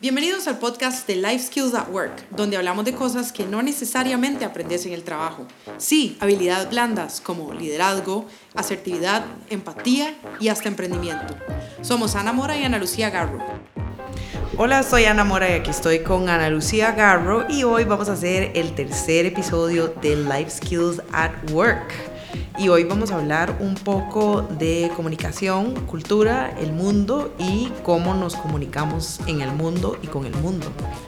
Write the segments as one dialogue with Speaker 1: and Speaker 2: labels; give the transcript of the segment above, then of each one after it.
Speaker 1: Bienvenidos al podcast de Life Skills at Work, donde hablamos de cosas que no necesariamente aprendes en el trabajo. Sí, habilidades blandas como liderazgo, asertividad, empatía y hasta emprendimiento. Somos Ana Mora y Ana Lucía Garro.
Speaker 2: Hola, soy Ana Mora y aquí estoy con Ana Lucía Garro y hoy vamos a hacer el tercer episodio de Life Skills at Work y hoy vamos a hablar un poco de comunicación, cultura, el mundo y cómo nos comunicamos en el mundo y con el mundo.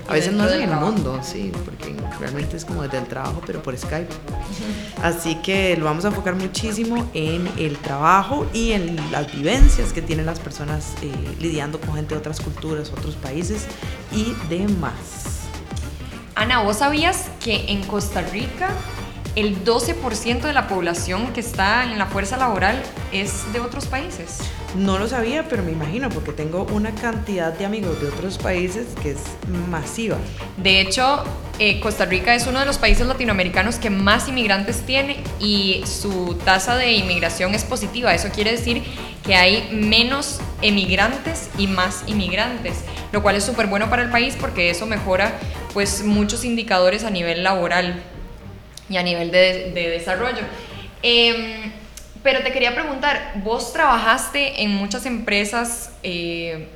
Speaker 2: A veces no es en el mundo, sí, porque realmente es como desde el trabajo, pero por Skype. Así que lo vamos a enfocar muchísimo en el trabajo y en las vivencias que tienen las personas eh, lidiando con gente de otras culturas, otros países y demás.
Speaker 3: Ana, ¿vos sabías que en Costa Rica el 12% de la población que está en la fuerza laboral es de otros países.
Speaker 2: No lo sabía, pero me imagino, porque tengo una cantidad de amigos de otros países que es masiva.
Speaker 3: De hecho, eh, Costa Rica es uno de los países latinoamericanos que más inmigrantes tiene y su tasa de inmigración es positiva. Eso quiere decir que hay menos emigrantes y más inmigrantes, lo cual es súper bueno para el país porque eso mejora pues muchos indicadores a nivel laboral y a nivel de, desarrollo. Em, pero te quería preguntar, vos trabajaste en muchas empresas...
Speaker 2: Eh,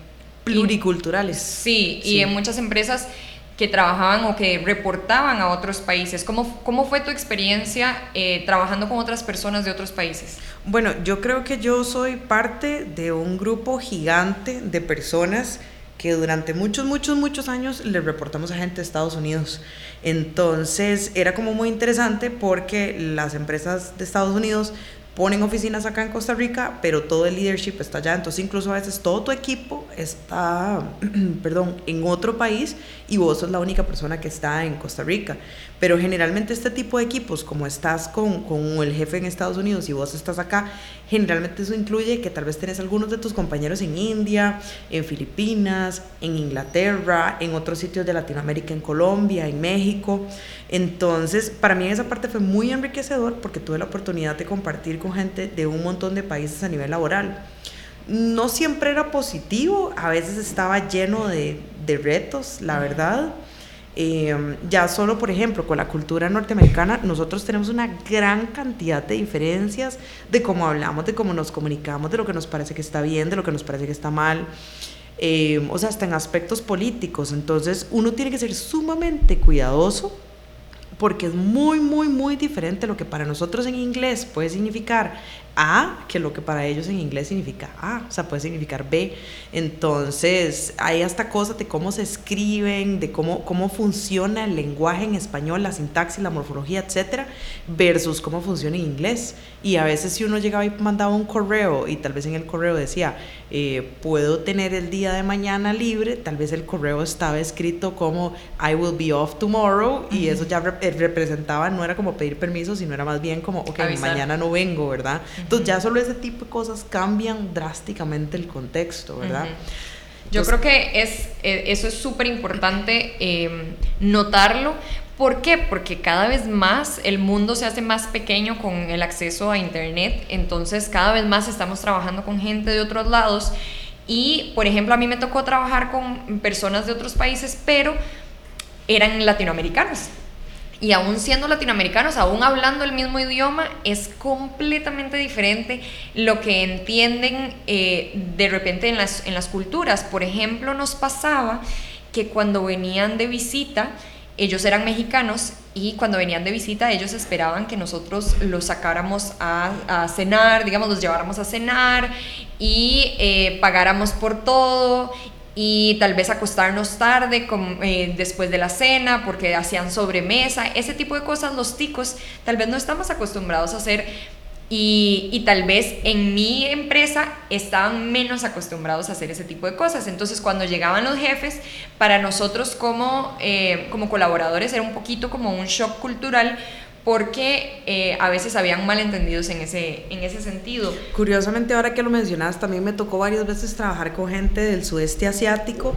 Speaker 2: Pluriculturales.
Speaker 3: sí, y en muchas empresas que trabajaban o que reportaban a otros países. ¿Cómo, cómo fue tu experiencia eh, trabajando con otras personas de otros países?
Speaker 2: Bueno, yo creo que yo soy parte de un grupo gigante de personas que durante muchos, muchos, muchos años le reportamos a gente de Estados Unidos. Entonces era como muy interesante porque las empresas de Estados Unidos ponen oficinas acá en Costa Rica, pero todo el leadership está allá. Entonces, incluso a veces todo tu equipo está, perdón, en otro país y vos sos la única persona que está en Costa Rica. Pero generalmente este tipo de equipos, como estás con, con el jefe en Estados Unidos y vos estás acá, generalmente eso incluye que tal vez tenés algunos de tus compañeros en India, en Filipinas, en Inglaterra, en otros sitios de Latinoamérica, en Colombia, en México. Entonces, para mí esa parte fue muy enriquecedor porque tuve la oportunidad de compartir con gente de un montón de países a nivel laboral. No siempre era positivo, a veces estaba lleno de, de retos, la verdad. Em, ya solo, por ejemplo, con la cultura norteamericana, nosotros tenemos una gran cantidad de diferencias de cómo hablamos, de cómo nos comunicamos, de lo que nos parece que está bien, de lo que nos parece que está mal. Em, o sea, hasta en aspectos políticos. Entonces, uno tiene que ser sumamente cuidadoso porque es muy, muy, muy diferente lo que para nosotros en inglés puede significar A que lo que para ellos en inglés significa A, o sea, puede significar B. Entonces, hay hasta cosas de cómo se escriben, de cómo, cómo funciona el lenguaje en español, la sintaxis, la morfología, etcétera, versus cómo funciona en inglés. Y a veces si uno llegaba y mandaba un correo y tal vez en el correo decía, eh, puedo tener el día de mañana libre, tal vez el correo estaba escrito como I will be off tomorrow y eso ya representaba, no era como pedir permiso, sino era más bien como, ok, mañana no vengo, ¿verdad? Entonces ya solo ese tipo de cosas cambian drásticamente el contexto, ¿verdad?
Speaker 3: Yo creo que es, eh, eso es súper importante em, notarlo. ¿Por qué? Porque cada vez más el mundo se hace más pequeño con el acceso a Internet, entonces cada vez más estamos trabajando con gente de otros lados y, por ejemplo, a mí me tocó trabajar con personas de otros países, pero eran latinoamericanos. Y aún siendo latinoamericanos, aún hablando el mismo idioma, es completamente diferente lo que entienden eh, de repente en las, en las culturas. Por ejemplo, nos pasaba que cuando venían de visita, ellos eran mexicanos y cuando venían de visita ellos esperaban que nosotros los sacáramos a, cenar, digamos, los lleváramos a cenar y eh, pagáramos por todo y tal vez acostarnos tarde eh, después de la cena porque hacían sobremesa, ese tipo de cosas los ticos tal vez no estamos acostumbrados a hacer y, tal vez en mi empresa estaban menos acostumbrados a hacer ese tipo de cosas. Entonces cuando llegaban los jefes, para nosotros como, eh, como colaboradores era un poquito como un shock cultural porque eh, a veces habían malentendidos en ese, en ese sentido.
Speaker 2: Curiosamente, ahora que lo mencionas, también me tocó varias veces trabajar con gente del sudeste asiático,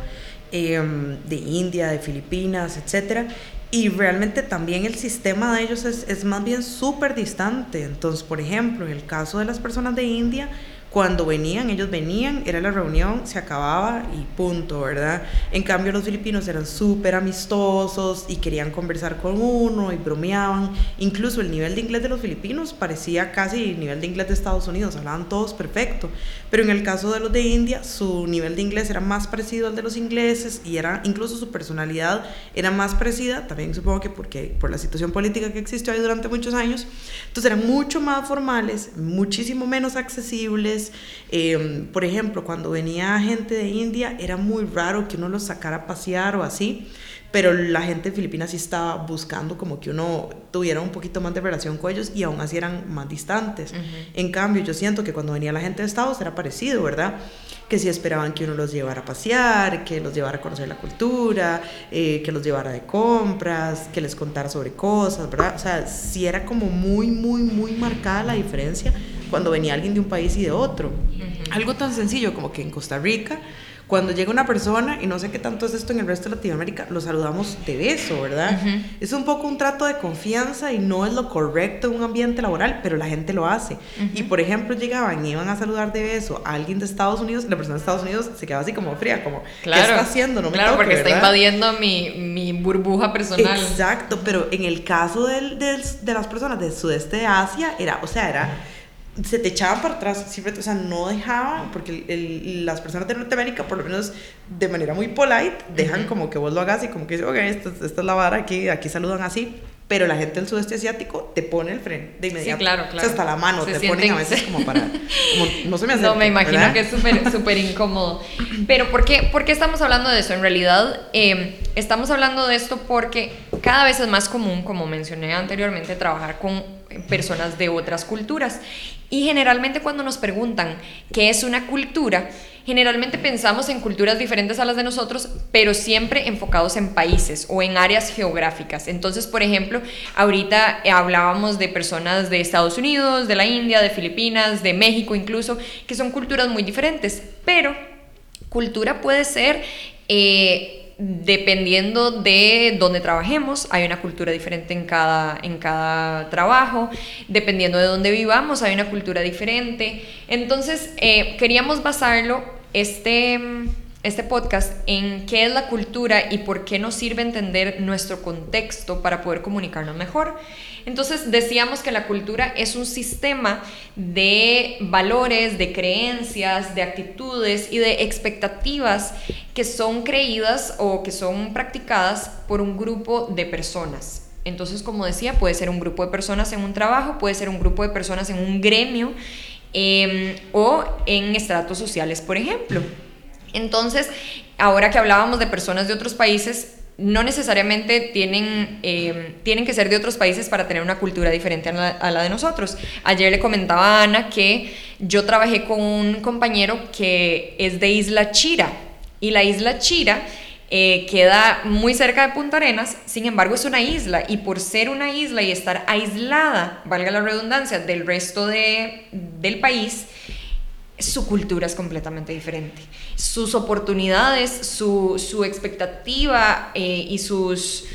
Speaker 2: em, de India, de Filipinas, etcétera, y realmente también el sistema de ellos es, es más bien súper distante. Entonces, por ejemplo, en el caso de las personas de India, cuando venían, ellos venían, era la reunión, se acababa y punto, ¿verdad? En cambio los filipinos eran súper amistosos y querían conversar con uno y bromeaban. Incluso el nivel de inglés de los filipinos parecía casi el nivel de inglés de Estados Unidos, hablaban todos perfecto. Pero en el caso de los de India, su nivel de inglés era más parecido al de los ingleses y era incluso su personalidad era más parecida, también supongo que porque por la situación política que existió ahí durante muchos años. Entonces eran mucho más formales, muchísimo menos accesibles Em, por ejemplo, cuando venía gente de India, era muy raro que uno los sacara a pasear o así, pero la gente de Filipinas sí estaba buscando como que uno tuviera un poquito más de relación con ellos y aún así eran más distantes. En cambio, yo siento que cuando venía la gente de Estados era parecido, ¿verdad? que si esperaban que uno los llevara a pasear, que los llevara a conocer la cultura, eh, que los llevara de compras, que les contara sobre cosas, ¿verdad? O sea, sí era como muy, muy, muy marcada la diferencia cuando venía alguien de un país y de otro. Algo tan sencillo como que en Costa Rica cuando llega una persona, y no sé qué tanto es esto en el resto de Latinoamérica, lo saludamos de beso, ¿verdad? Es un poco un trato de confianza y no es lo correcto en un ambiente laboral, pero la gente lo hace. Y por ejemplo, llegaban y iban a saludar de beso a alguien de Estados Unidos, la persona de Estados Unidos se quedaba así como fría, como, claro, ¿qué está haciendo? No me
Speaker 3: Claro, porque está invadiendo mi, mi, burbuja personal.
Speaker 2: Exacto, pero en el caso del, del, de las personas del sudeste de Asia, era, o sea, era se te echaban para atrás, siempre, o sea, no dejaban, porque el, las personas de Norteamérica, por lo menos de manera muy polite, dejan como que vos lo hagas y como que dices, ok, esta, esta, es la vara, aquí, aquí saludan así, pero la gente del sudeste asiático te pone el freno de inmediato.
Speaker 3: Sí, claro, claro.
Speaker 2: O sea, hasta la mano te ponen a veces como para, no se me hace.
Speaker 3: No, me imagino que es súper, súper incómodo. Pero ¿por qué, ¿por qué estamos hablando de eso? En realidad, eh, estamos hablando de esto porque cada vez es más común, como mencioné anteriormente, trabajar con personas de otras culturas. Y generalmente cuando nos preguntan qué es una cultura, generalmente pensamos en culturas diferentes a las de nosotros, pero siempre enfocados en países o en áreas geográficas. Entonces, por ejemplo, ahorita hablábamos de personas de Estados Unidos, de la India, de Filipinas, de México incluso, que son culturas muy diferentes, pero cultura puede ser... Eh, dependiendo de dónde trabajemos, hay una cultura diferente en cada, en cada trabajo, dependiendo de dónde vivamos, hay una cultura diferente. Entonces, eh, queríamos basarlo, este, este podcast, en qué es la cultura y por qué nos sirve entender nuestro contexto para poder comunicarnos mejor. Entonces decíamos que la cultura es un sistema de valores, de creencias, de actitudes y de expectativas que son creídas o que son practicadas por un grupo de personas. Entonces, como decía, puede ser un grupo de personas en un trabajo, puede ser un grupo de personas en un gremio em, o en estratos sociales, por ejemplo. Entonces, ahora que hablábamos de personas de otros países, no necesariamente tienen, eh, tienen que ser de otros países para tener una cultura diferente a la, de nosotros. Ayer le comentaba Ana que yo trabajé con un compañero que es de Isla Chira y la Isla Chira eh, queda muy cerca de Punta Arenas, sin embargo es una isla y por ser una isla y estar aislada, valga la redundancia, del resto de, del país, su cultura es completamente diferente. Sus oportunidades, su, expectativa eh, y sus,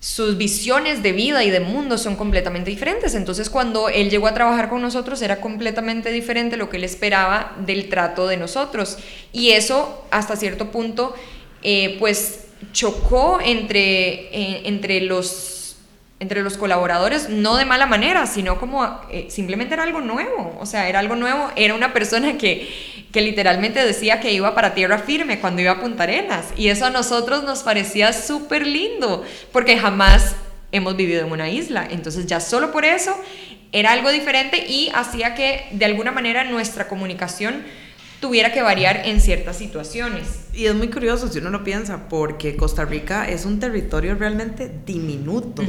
Speaker 3: sus visiones de vida y de mundo son completamente diferentes. Entonces cuando él llegó a trabajar con nosotros era completamente diferente lo que él esperaba del trato de nosotros. Y eso hasta cierto punto eh, pues chocó entre, eh, entre los entre los colaboradores, no de mala manera, sino como eh, simplemente era algo nuevo, o sea, era algo nuevo, era una persona que, que literalmente decía que iba para tierra firme cuando iba a Punta Arenas, y eso a nosotros nos parecía súper lindo, porque jamás hemos vivido en una isla, entonces ya solo por eso era algo diferente y hacía que de alguna manera nuestra comunicación tuviera que variar en ciertas situaciones.
Speaker 2: Y es muy curioso si uno lo piensa, porque Costa Rica es un territorio realmente diminuto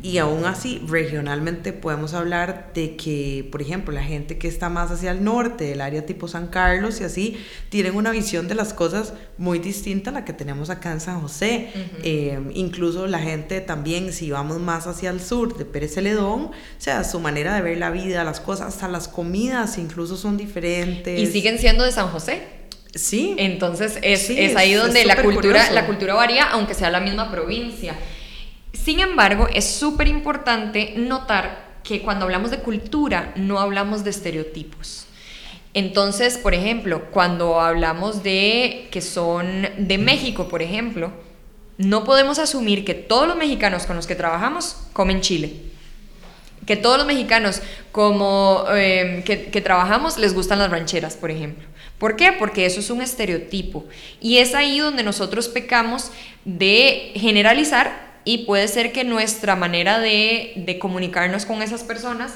Speaker 2: y aún así regionalmente podemos hablar de que, por ejemplo, la gente que está más hacia el norte, el área tipo San Carlos y así, tienen una visión de las cosas muy distinta a la que tenemos acá en San José. Eh, incluso la gente también, si vamos más hacia el sur de Pérez Celedón, o sea, su manera de ver la vida, las cosas, hasta las comidas incluso son diferentes.
Speaker 3: Y siguen siendo de San José.
Speaker 2: Sí.
Speaker 3: Entonces es, es ahí donde la, cultura, la cultura varía, aunque sea la misma provincia. Sin embargo, es súper importante notar que cuando hablamos de cultura no hablamos de estereotipos. Entonces, por ejemplo, cuando hablamos de que son de México, por ejemplo, no podemos asumir que todos los mexicanos con los que trabajamos comen chile. Que todos los mexicanos como que, que trabajamos les gustan las rancheras, por ejemplo. ¿Por qué? Porque eso es un estereotipo. Y es ahí donde nosotros pecamos de generalizar y puede ser que nuestra manera de, de comunicarnos con esas personas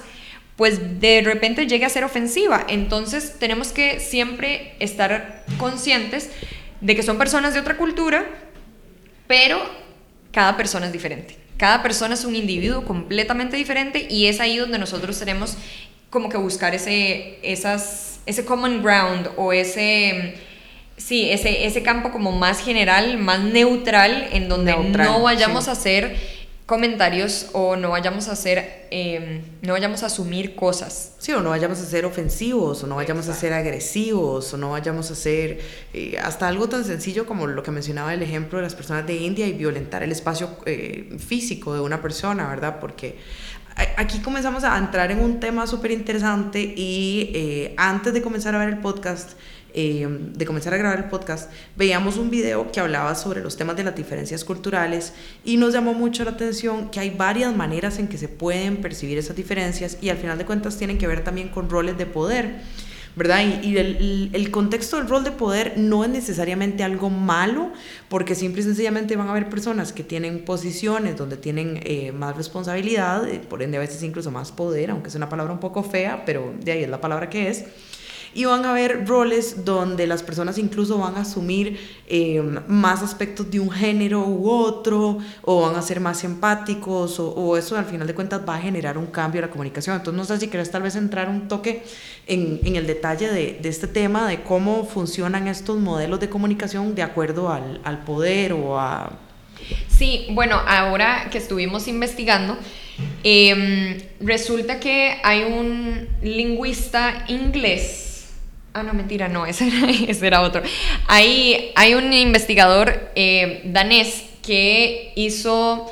Speaker 3: pues de repente llegue a ser ofensiva. Entonces tenemos que siempre estar conscientes de que son personas de otra cultura, pero cada persona es diferente. Cada persona es un individuo completamente diferente y es ahí donde nosotros tenemos como que buscar ese, esas, ese common ground o ese, sí, ese, ese campo como más general, más neutral, en donde no vayamos a hacer comentarios o no vayamos a hacer, em, no vayamos a asumir cosas.
Speaker 2: Sí, o no vayamos a ser ofensivos, o no vayamos a ser agresivos, o no vayamos a ser eh, hasta algo tan sencillo como lo que mencionaba el ejemplo de las personas de India y violentar el espacio eh, físico de una persona, ¿verdad? Porque aquí comenzamos a entrar en un tema súper interesante y eh, antes de comenzar a ver el podcast, eh, de comenzar a grabar el podcast, veíamos un video que hablaba sobre los temas de las diferencias culturales y nos llamó mucho la atención que hay varias maneras en que se pueden percibir esas diferencias y al final de cuentas tienen que ver también con roles de poder. ¿Verdad? Y, el, el, contexto del rol de poder no es necesariamente algo malo, porque simple y sencillamente van a haber personas que tienen posiciones donde tienen eh, más responsabilidad, eh, por ende a veces incluso más poder, aunque es una palabra un poco fea, pero de ahí es la palabra que es y van a haber roles donde las personas incluso van a asumir eh, más aspectos de un género u otro, o van a ser más empáticos, o, eso al final de cuentas va a generar un cambio en la comunicación. Entonces no sé si quieres tal vez entrar un toque en, el detalle de, este tema, de cómo funcionan estos modelos de comunicación de acuerdo al, poder o a...
Speaker 3: Sí, bueno, ahora que estuvimos investigando, eh, resulta que hay un lingüista inglés Ah, no, mentira, no, ese era, otro. Hay, hay un investigador eh, danés que hizo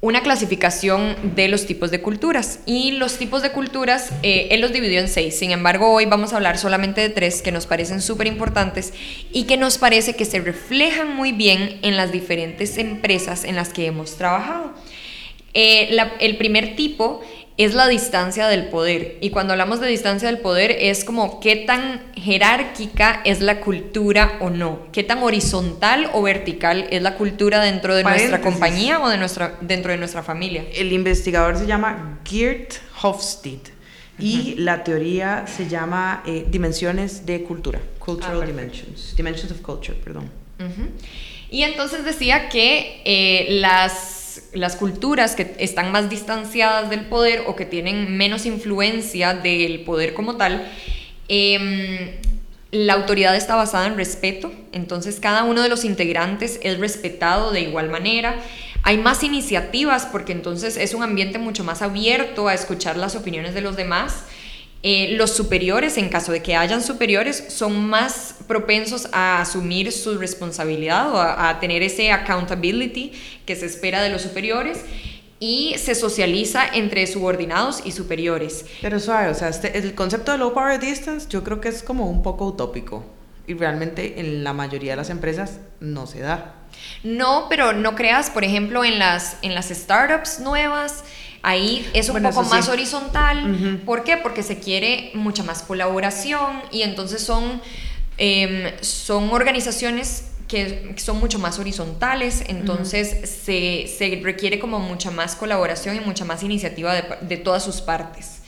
Speaker 3: una clasificación de los tipos de culturas. Y los tipos de culturas, eh, él los dividió en seis. Sin embargo, hoy vamos a hablar solamente de tres que nos parecen súper importantes y que nos parece que se reflejan muy bien en las diferentes empresas en las que hemos trabajado. Eh, el primer tipo es la distancia del poder. Y cuando hablamos de distancia del poder es como qué tan jerárquica es la cultura o no, qué tan horizontal o vertical es la cultura dentro de nuestra compañía o de nuestra, dentro de nuestra familia.
Speaker 2: El investigador se llama Geert Hofstede y la teoría se llama eh, dimensiones de cultura, cultural ah, dimensions, dimensions of culture, perdón.
Speaker 3: Y entonces decía que eh, las las culturas que están más distanciadas del poder o que tienen menos influencia del poder como tal, em, la autoridad está basada en respeto, entonces cada uno de los integrantes es respetado de igual manera. Hay más iniciativas porque entonces es un ambiente mucho más abierto a escuchar las opiniones de los demás. Eh, los superiores, en caso de que hayan superiores, son más propensos a asumir su responsabilidad o a, tener ese accountability que se espera de los superiores y se socializa entre subordinados y superiores.
Speaker 2: Pero suave, o sea, este, el concepto de low power distance yo creo que es como un poco utópico y realmente en la mayoría de las empresas no se da.
Speaker 3: No, pero no creas, por ejemplo, en las, en las startups nuevas, Ahí es un poco más horizontal. ¿Por qué? Porque se quiere mucha más colaboración y entonces son, em, son organizaciones que son mucho más horizontales, entonces se, se, requiere como mucha más colaboración y mucha más iniciativa de, de todas sus partes.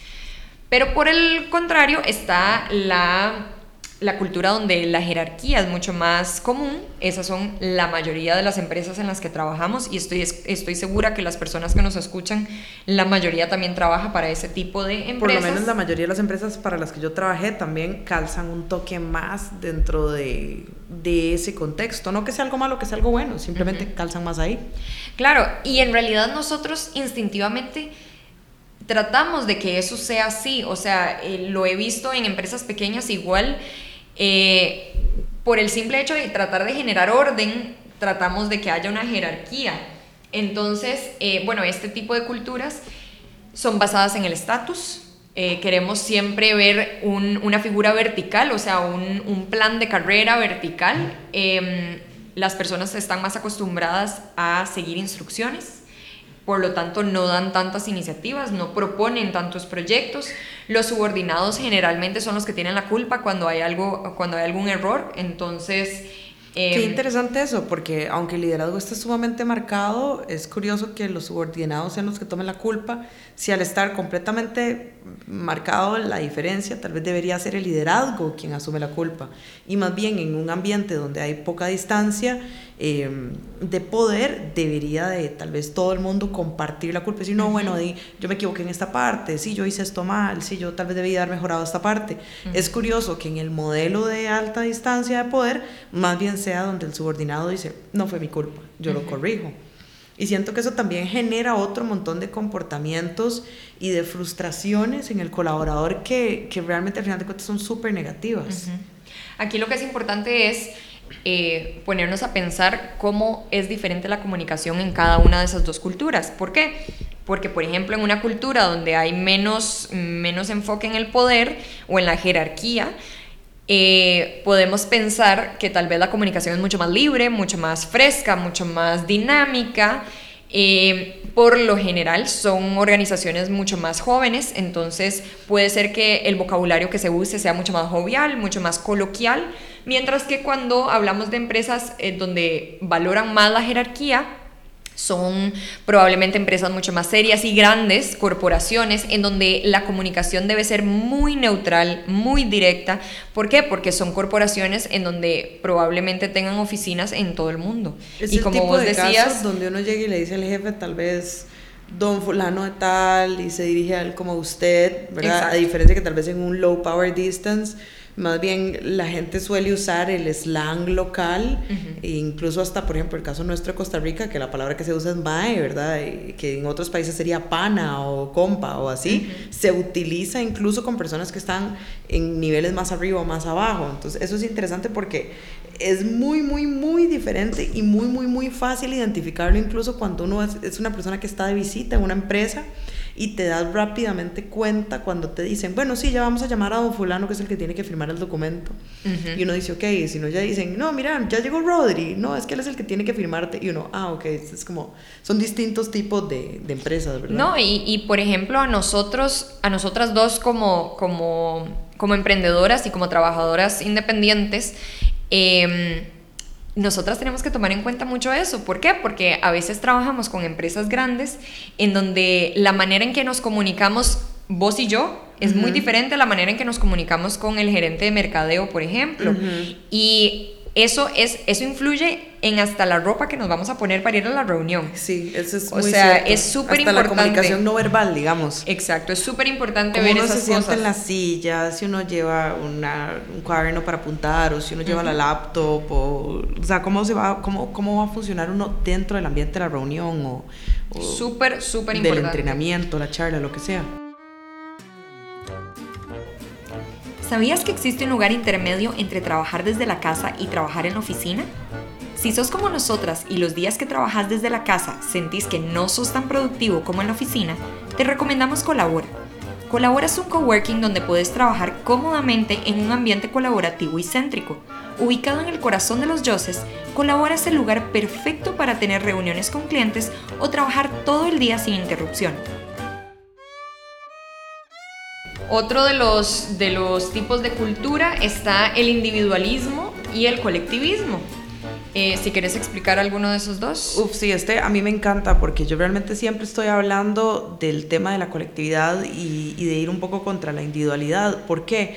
Speaker 3: Pero por el contrario está la la cultura donde la jerarquía es mucho más común, esas son la mayoría de las empresas en las que trabajamos y estoy, estoy segura que las personas que nos escuchan, la mayoría también trabaja para ese tipo de empresas.
Speaker 2: Por lo menos la mayoría de las empresas para las que yo trabajé también calzan un toque más dentro de, de ese contexto, no que sea algo malo, que sea algo bueno, simplemente calzan más ahí.
Speaker 3: Claro, y en realidad nosotros instintivamente tratamos de que eso sea así, o sea, eh, lo he visto en empresas pequeñas igual eh, por el simple hecho de tratar de generar orden, tratamos de que haya una jerarquía. Entonces, eh, bueno, este tipo de culturas son basadas en el estatus, queremos siempre ver una figura vertical, o sea, un, plan de carrera vertical. Em, las personas están más acostumbradas a seguir instrucciones, por lo tanto no dan tantas iniciativas, no proponen tantos proyectos. Los subordinados generalmente son los que tienen la culpa cuando hay, algo, cuando hay algún error, entonces
Speaker 2: Qué em, interesante eso, porque aunque el liderazgo esté sumamente marcado, es curioso que los subordinados sean los que tomen la culpa, si al estar completamente marcado la diferencia, tal vez debería ser el liderazgo quien asume la culpa. Y más bien en un ambiente donde hay poca distancia em, de poder, debería de tal vez todo el mundo compartir la culpa. Decir, no, bueno, yo me equivoqué en esta parte, sí, yo hice esto mal, sí, yo tal vez debía haber mejorado esta parte. Es curioso que en el modelo de alta distancia de poder, más bien sea donde el subordinado dice, no fue mi culpa, yo lo corrijo. Y siento que eso también genera otro montón de comportamientos y de frustraciones en el colaborador que, que realmente al final de cuentas son súper negativas.
Speaker 3: Aquí lo que es importante es eh, ponernos a pensar cómo es diferente la comunicación en cada una de esas dos culturas. ¿Por qué? Porque, por ejemplo, en una cultura donde hay menos, menos enfoque en el poder o en la jerarquía, eh, podemos pensar que tal vez la comunicación es mucho más libre, mucho más fresca, mucho más dinámica. Eh, por lo general son organizaciones mucho más jóvenes, entonces puede ser que el vocabulario que se use sea mucho más jovial, mucho más coloquial, mientras que cuando hablamos de empresas eh, donde valoran más la jerarquía, son probablemente empresas mucho más serias y grandes, corporaciones, en donde la comunicación debe ser muy neutral, muy directa. ¿Por qué? Porque son corporaciones en donde probablemente tengan oficinas en todo el mundo.
Speaker 2: y como vos decías, donde uno llega y le dice al jefe tal vez don fulano de tal y se dirige a él como usted, ¿verdad? A diferencia que tal vez en un low power distance más bien la gente suele usar el slang local, e incluso hasta, por ejemplo, el caso nuestro de Costa Rica, que la palabra que se usa es mae, ¿verdad? Y que en otros países sería pana o compa o así, se utiliza incluso con personas que están en niveles más arriba o más abajo. Entonces, eso es interesante porque es muy, muy, muy diferente y muy, muy, muy fácil identificarlo incluso cuando uno es, es una persona que está de visita en una empresa y te das rápidamente cuenta cuando te dicen, bueno, sí, ya vamos a llamar a don fulano que es el que tiene que firmar el documento. Y uno dice, ok, si no ya dicen, no, mira, ya llegó Rodri, no, es que él es el que tiene que firmarte. Y uno, ah, ok, es como, son distintos tipos de, de empresas, ¿verdad?
Speaker 3: No, y, y, por ejemplo, a nosotros, a nosotras dos como, como, como emprendedoras y como trabajadoras independientes, eh, nosotras tenemos que tomar en cuenta mucho eso. ¿Por qué? Porque a veces trabajamos con empresas grandes en donde la manera en que nos comunicamos vos y yo es muy diferente a la manera en que nos comunicamos con el gerente de mercadeo, por ejemplo. Y eso, es, eso influye en hasta la ropa que nos vamos a poner para ir a la reunión.
Speaker 2: Sí, eso es
Speaker 3: O sea, es súper importante.
Speaker 2: la comunicación no verbal, digamos.
Speaker 3: Exacto, es súper importante ver esas cosas.
Speaker 2: se siente en la silla, si uno lleva una, un cuaderno para apuntar, o si uno lleva la laptop, o, o sea, cómo, se va, cómo, cómo va a funcionar uno dentro del ambiente de la reunión, o,
Speaker 3: súper, súper importante.
Speaker 2: Del entrenamiento, la charla, lo que sea.
Speaker 3: ¿Sabías que existe un lugar intermedio entre trabajar desde la casa y trabajar en la oficina? Si sos como nosotras y los días que trabajas desde la casa sentís que no sos tan productivo como en la oficina, te recomendamos Colabora. Colabora es un coworking donde puedes trabajar cómodamente en un ambiente colaborativo y céntrico. Ubicado en el corazón de los Yoses, Colabora es el lugar perfecto para tener reuniones con clientes o trabajar todo el día sin interrupción. Otro de los, de los tipos de cultura está el individualismo y el colectivismo. Eh, si quieres explicar alguno de esos dos.
Speaker 2: Uf, sí, este a mí me encanta porque yo realmente siempre estoy hablando del tema de la colectividad y, de ir un poco contra la individualidad. ¿Por qué? Porque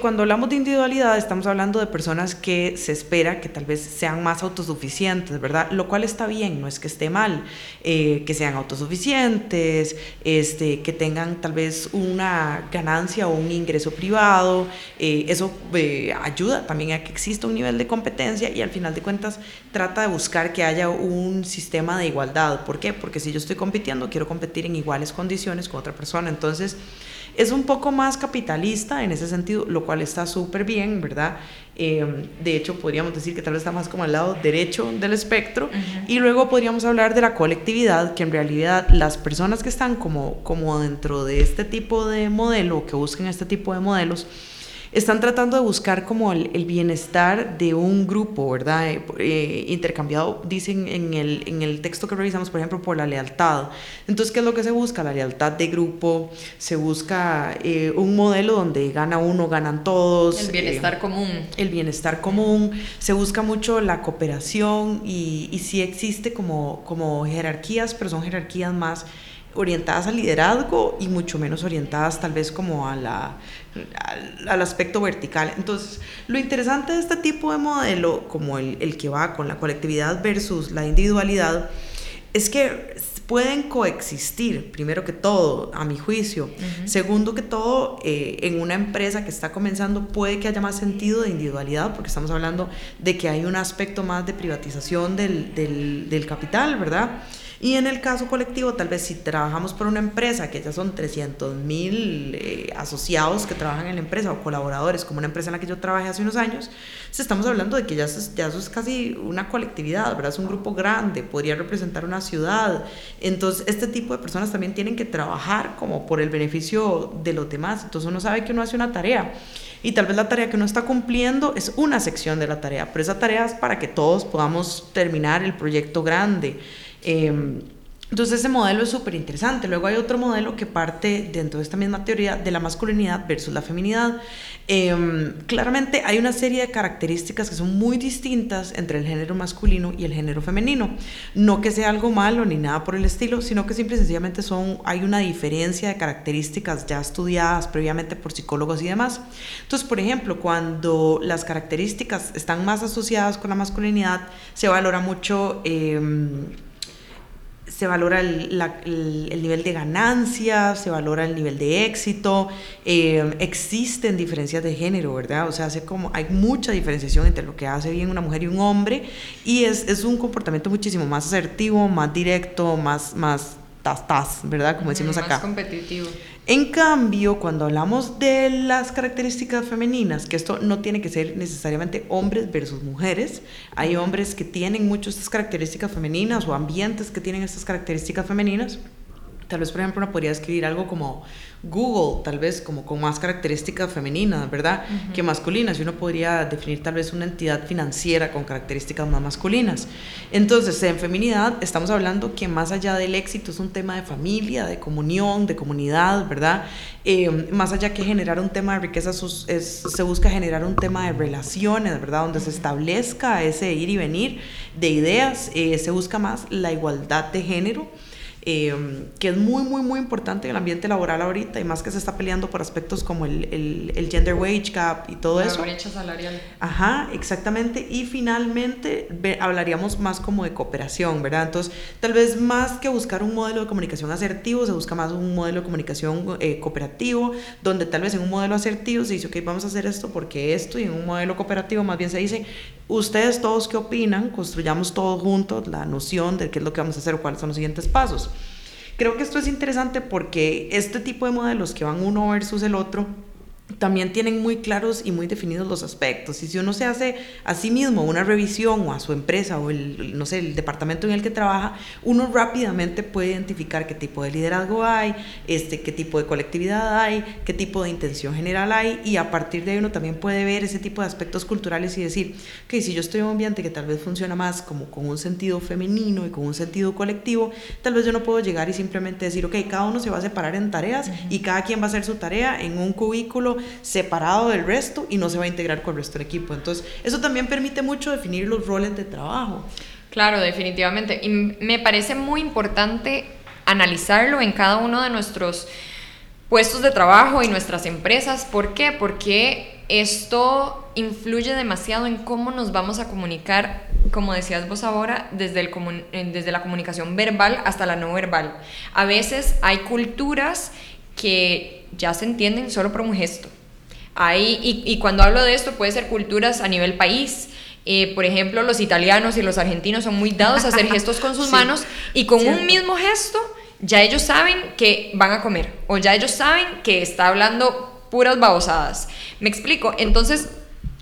Speaker 2: cuando hablamos de individualidad estamos hablando de personas que se espera que tal vez sean más autosuficientes, ¿verdad? Lo cual está bien, no es que esté mal, eh, que sean autosuficientes, este, que tengan tal vez una ganancia o un ingreso privado, eh, eso eh, ayuda también a que exista un nivel de competencia y al final de cuentas trata de buscar que haya un sistema de igualdad. ¿Por qué? Porque si yo estoy compitiendo, quiero competir en iguales condiciones con otra persona. Entonces, es un poco más capitalista en ese sentido, lo cual está súper bien, ¿verdad? Em, de hecho, podríamos decir que tal vez está más como al lado derecho del espectro. Y luego podríamos hablar de la colectividad, que en realidad las personas que están como, como dentro de este tipo de modelo, que buscan este tipo de modelos, están tratando de buscar como el, bienestar de un grupo, ¿verdad? Eh, eh, intercambiado, dicen en el, en el texto que revisamos, por ejemplo, por la lealtad. Entonces, ¿qué es lo que se busca? La lealtad de grupo, se busca eh, un modelo donde gana uno, ganan todos.
Speaker 3: El bienestar común.
Speaker 2: El bienestar común, se busca mucho la cooperación y, y sí existe como, como jerarquías, pero son jerarquías más orientadas al liderazgo y mucho menos orientadas tal vez como a la, al, aspecto vertical. Entonces, lo interesante de este tipo de modelo, como el, el, que va con la colectividad versus la individualidad, es que pueden coexistir, primero que todo, a mi juicio. Segundo que todo, eh, en una empresa que está comenzando puede que haya más sentido de individualidad, porque estamos hablando de que hay un aspecto más de privatización del, del, del capital, ¿verdad? Y en el caso colectivo, tal vez si trabajamos por una empresa, que ya son 300 mil eh, asociados que trabajan en la empresa o colaboradores, como una empresa en la que yo trabajé hace unos años, estamos hablando de que ya, ya eso es casi una colectividad, ¿verdad? Es un grupo grande, podría representar una ciudad. Entonces, este tipo de personas también tienen que trabajar como por el beneficio de los demás. Entonces, uno sabe que uno hace una tarea y tal vez la tarea que uno está cumpliendo es una sección de la tarea, pero esa tarea es para que todos podamos terminar el proyecto grande. Em, entonces ese modelo es súper interesante. Luego hay otro modelo que parte dentro de esta misma teoría de la masculinidad versus la feminidad. Em, claramente hay una serie de características que son muy distintas entre el género masculino y el género femenino. No que sea algo malo ni nada por el estilo, sino que simple y sencillamente son, hay una diferencia de características ya estudiadas previamente por psicólogos y demás. Entonces, por ejemplo, cuando las características están más asociadas con la masculinidad, se valora mucho... Eh, se valora el, nivel de ganancia, se valora el nivel de éxito, eh, existen diferencias de género, ¿verdad? O sea, hace como, hay mucha diferenciación entre lo que hace bien una mujer y un hombre y es, es un comportamiento muchísimo más asertivo, más directo, más, más tas, tas, ¿verdad? Como decimos acá.
Speaker 3: Más competitivo.
Speaker 2: En cambio, cuando hablamos de las características femeninas, que esto no tiene que ser necesariamente hombres versus mujeres, hay hombres que tienen muchas estas características femeninas o ambientes que tienen estas características femeninas. Tal vez, por ejemplo, uno podría escribir algo como Google, tal vez como con más características femeninas, ¿verdad? Que masculinas. Y uno podría definir tal vez una entidad financiera con características más masculinas. Entonces, en feminidad estamos hablando que más allá del éxito es un tema de familia, de comunión, de comunidad, ¿verdad? Eh, más allá que generar un tema de riqueza, se busca generar un tema de relaciones, ¿verdad? Donde se establezca ese ir y venir de ideas, eh, se busca más la igualdad de género. Em, que es muy, muy, muy importante en el ambiente laboral ahorita y más que se está peleando por aspectos como el, el, el gender wage gap y todo eso.
Speaker 3: La brecha salarial.
Speaker 2: Ajá, exactamente. Y finalmente hablaríamos más como de cooperación, ¿verdad? Entonces, tal vez más que buscar un modelo de comunicación asertivo, se busca más un modelo de comunicación eh, cooperativo, donde tal vez en un modelo asertivo se dice, ok, vamos a hacer esto porque esto, y en un modelo cooperativo más bien se dice, ustedes todos qué opinan, construyamos todos juntos la noción de qué es lo que vamos a hacer o cuáles son los siguientes pasos. Creo que esto es interesante porque este tipo de modelos que van uno versus el otro, también tienen muy claros y muy definidos los aspectos. Y si uno se hace a sí mismo una revisión o a su empresa o el, no sé, el departamento en el que trabaja, uno rápidamente puede identificar qué tipo de liderazgo hay, este, qué tipo de colectividad hay, qué tipo de intención general hay y a partir de ahí uno también puede ver ese tipo de aspectos culturales y decir, que si yo estoy en un ambiente que tal vez funciona más como con un sentido femenino y con un sentido colectivo, tal vez yo no puedo llegar y simplemente decir, ok, cada uno se va a separar en tareas y cada quien va a hacer su tarea en un cubículo separado del resto y no se va a integrar con el resto del equipo. Entonces, eso también permite mucho definir los roles de trabajo.
Speaker 3: Claro, definitivamente. Y me parece muy importante analizarlo en cada uno de nuestros puestos de trabajo y nuestras empresas. ¿Por qué? Porque esto influye demasiado en cómo nos vamos a comunicar, como decías vos ahora, desde, el desde la comunicación verbal hasta la no verbal. A veces hay culturas que ya se entienden solo por un gesto. Ahí, y, cuando hablo de esto puede ser culturas a nivel país. Eh, por ejemplo, los italianos y los argentinos son muy dados a hacer gestos con sus manos y con un mismo gesto ya ellos saben que van a comer o ya ellos saben que está hablando puras babosadas. ¿Me explico? Entonces,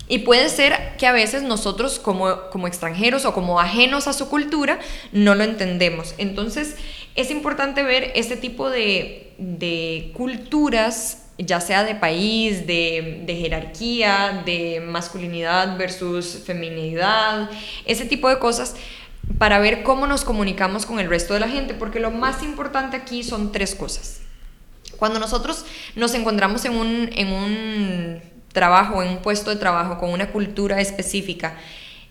Speaker 3: y puede ser que a veces nosotros como, como extranjeros o como ajenos a su cultura no lo entendemos. Entonces, es importante ver este tipo de, de culturas ya sea de país, de, de, jerarquía, de masculinidad versus feminidad, ese tipo de cosas, para ver cómo nos comunicamos con el resto de la gente, porque lo más importante aquí son tres cosas. Cuando nosotros nos encontramos en un, en un trabajo, en un puesto de trabajo con una cultura específica,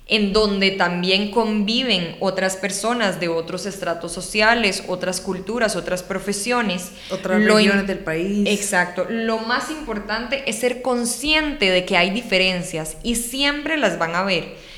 Speaker 3: en donde también conviven otras personas de otros estratos sociales, otras culturas, otras profesiones.
Speaker 2: Otras regiones del país.
Speaker 3: Exacto. Lo más importante es ser consciente de que hay diferencias y siempre las van a ver.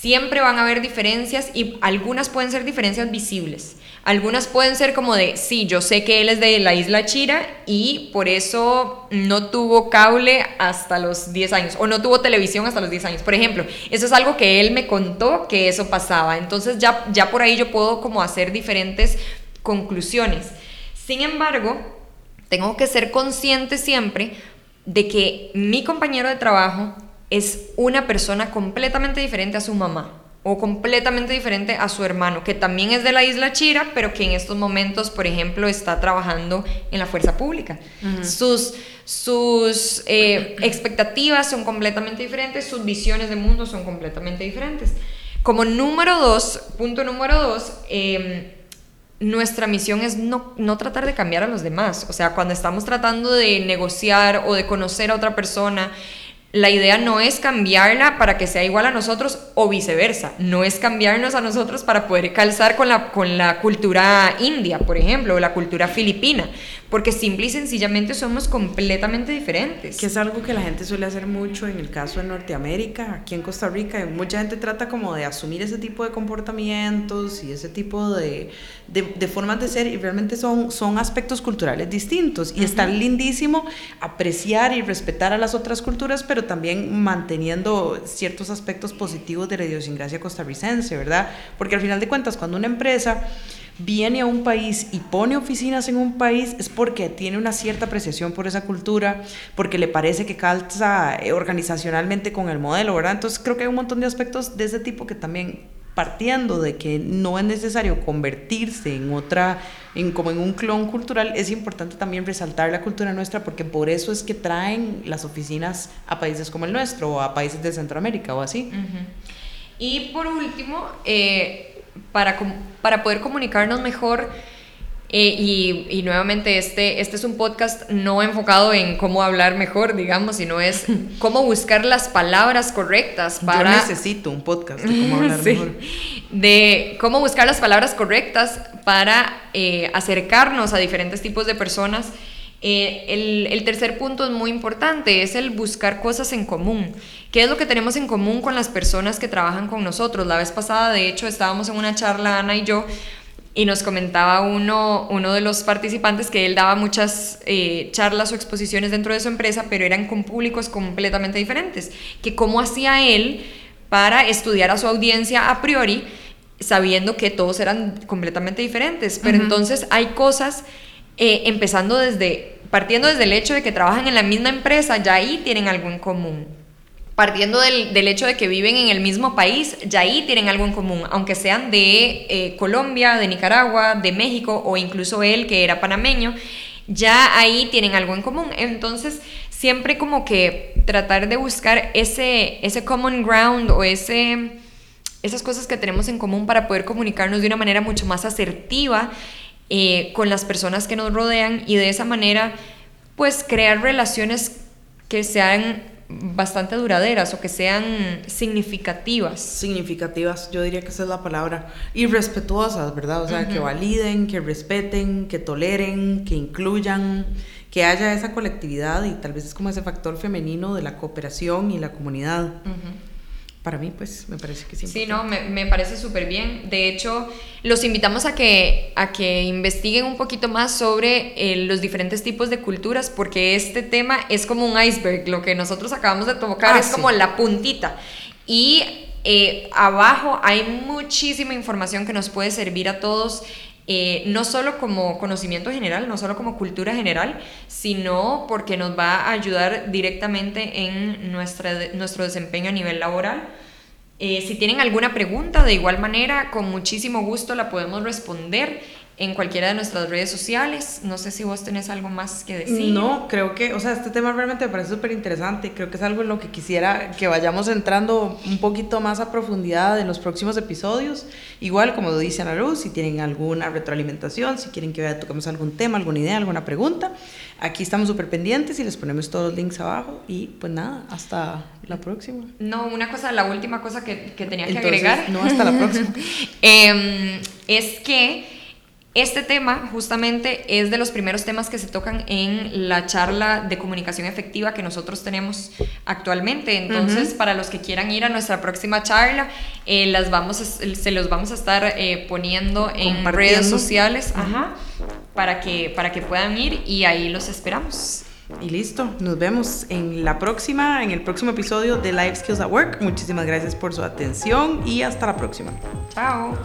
Speaker 3: Siempre van a haber diferencias y algunas pueden ser diferencias visibles. Algunas pueden ser como de, sí, yo sé que él es de la isla Chira y por eso no tuvo cable hasta los 10 años o no tuvo televisión hasta los 10 años. Por ejemplo, eso es algo que él me contó que eso pasaba. Entonces ya, ya por ahí yo puedo como hacer diferentes conclusiones. Sin embargo, tengo que ser consciente siempre de que mi compañero de trabajo es una persona completamente diferente a su mamá o completamente diferente a su hermano, que también es de la isla Chira, pero que en estos momentos, por ejemplo, está trabajando en la fuerza pública. Sus, sus eh, expectativas son completamente diferentes, sus visiones de mundo son completamente diferentes. Como número dos, punto número dos, em, nuestra misión es no, no, tratar de cambiar a los demás. O sea, cuando estamos tratando de negociar o de conocer a otra persona, la idea no es cambiarla para que sea igual a nosotros o viceversa. No es cambiarnos a nosotros para poder calzar con la, con la cultura india, por ejemplo, o la cultura filipina porque simple y sencillamente somos completamente diferentes.
Speaker 2: Que es algo que la gente suele hacer mucho en el caso de Norteamérica, aquí en Costa Rica, mucha gente trata como de asumir ese tipo de comportamientos y ese tipo de, de, formas de ser y realmente son, son aspectos culturales distintos y está lindísimo apreciar y respetar a las otras culturas, pero también manteniendo ciertos aspectos positivos de la idiosincrasia costarricense, ¿verdad? Porque al final de cuentas, cuando una empresa viene a un país y pone oficinas en un país es porque tiene una cierta apreciación por esa cultura, porque le parece que calza eh, organizacionalmente con el modelo, ¿verdad? Entonces creo que hay un montón de aspectos de ese tipo que también partiendo de que no es necesario convertirse en otra, en, como en un clon cultural, es importante también resaltar la cultura nuestra porque por eso es que traen las oficinas a países como el nuestro o a países de Centroamérica o así.
Speaker 3: Y por último, eh, para, para poder comunicarnos mejor. Eh, y, y, nuevamente, este, este es un podcast no enfocado en cómo hablar mejor, digamos, sino es cómo buscar las palabras correctas para...
Speaker 2: Yo necesito un podcast de cómo hablar mejor.
Speaker 3: De cómo buscar las palabras correctas para eh, acercarnos a diferentes tipos de personas. Eh, el, el tercer punto es muy importante, es el buscar cosas en común. ¿Qué es lo que tenemos en común con las personas que trabajan con nosotros? La vez pasada, de hecho, estábamos en una charla, Ana y yo, y nos comentaba uno, uno de los participantes que él daba muchas eh, charlas o exposiciones dentro de su empresa, pero eran con públicos completamente diferentes. Que cómo hacía él para estudiar a su audiencia a priori, sabiendo que todos eran completamente diferentes. Pero entonces hay cosas, eh, empezando desde, partiendo desde el hecho de que trabajan en la misma empresa, ya ahí tienen algo en común partiendo del, del, hecho de que viven en el mismo país, ya ahí tienen algo en común, aunque sean de eh, Colombia, de Nicaragua, de México o incluso él que era panameño, ya ahí tienen algo en común. Entonces, siempre como que tratar de buscar ese, ese common ground o ese, esas cosas que tenemos en común para poder comunicarnos de una manera mucho más asertiva eh, con las personas que nos rodean y de esa manera, pues crear relaciones que sean bastante duraderas o que sean significativas.
Speaker 2: Significativas, yo diría que esa es la palabra. Y respetuosas, ¿verdad? O sea, que validen, que respeten, que toleren, que incluyan, que haya esa colectividad y tal vez es como ese factor femenino de la cooperación y la comunidad para mí, pues me parece que sí.
Speaker 3: Sí, no, me, me parece súper bien. De hecho, los invitamos a que, a que investiguen un poquito más sobre eh, los diferentes tipos de culturas, porque este tema es como un iceberg. Lo que nosotros acabamos de tocar ah, es como la puntita. Y eh, abajo hay muchísima información que nos puede servir a todos eh, no solo como conocimiento general, no solo como cultura general, sino porque nos va a ayudar directamente en nuestra, nuestro desempeño a nivel laboral. Eh, si tienen alguna pregunta, de igual manera, con muchísimo gusto la podemos responder en cualquiera de nuestras redes sociales. No sé si vos tenés algo más que decir.
Speaker 2: No, creo que, o sea, este tema realmente me parece súper interesante. Creo que es algo en lo que quisiera que vayamos entrando un poquito más a profundidad en los próximos episodios. Igual, como dice Ana Luz, si tienen alguna retroalimentación, si quieren que toquemos algún tema, alguna idea, alguna pregunta, aquí estamos súper pendientes y les ponemos todos los links abajo. Y pues nada, hasta la próxima.
Speaker 3: No, una cosa, la última cosa que, que tenía que agregar.
Speaker 2: No, hasta la próxima.
Speaker 3: Em, es que este tema justamente es de los primeros temas que se tocan en la charla de comunicación efectiva que nosotros tenemos actualmente. Entonces, para los que quieran ir a nuestra próxima charla, eh, las vamos se los vamos a estar eh, poniendo en redes sociales para, que, para que puedan ir y ahí los esperamos.
Speaker 2: Y listo, nos vemos en la próxima, en el próximo episodio de Life Skills at Work. Muchísimas gracias por su atención y hasta la próxima.
Speaker 3: Chao.